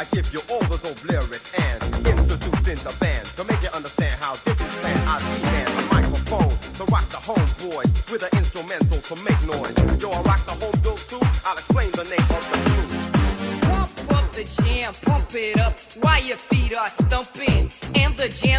I give you all those old lyrics and introducing the band to make you understand how this is planned. I demand the microphone to rock the homeboy with an instrumental to make noise. Yo, I rock the home bill too. I'll explain the name of the group. Pump up the jam, pump it up while your feet are stumping. And the jam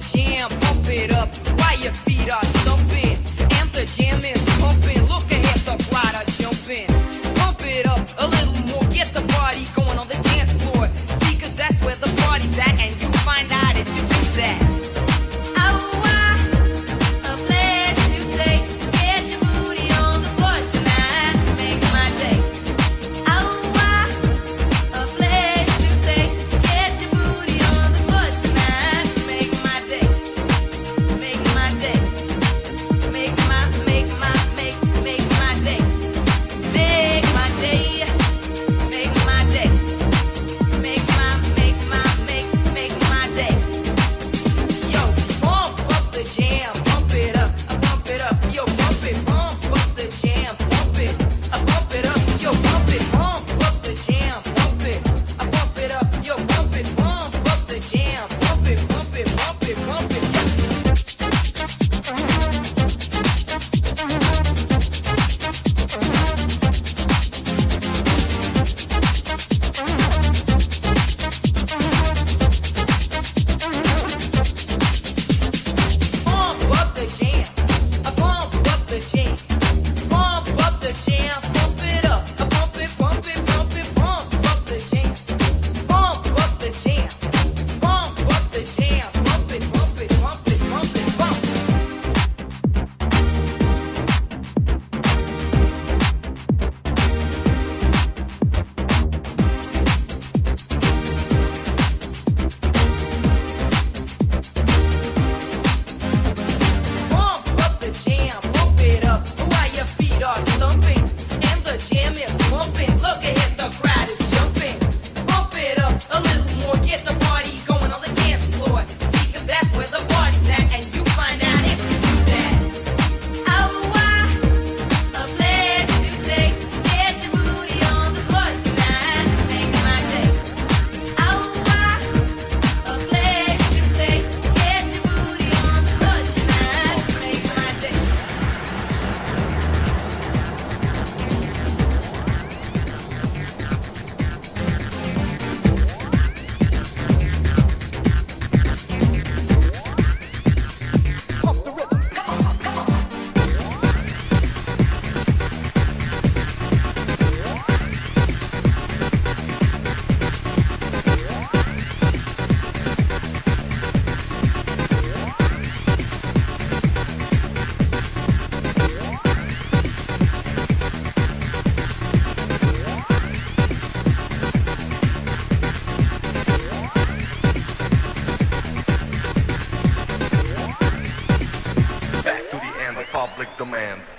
jam, pump it up while your feet are stumping. public demand.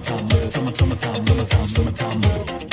Love. Hard, hard. Tell me, tell me, time love, tell me, tell me, time love, time, summertime love.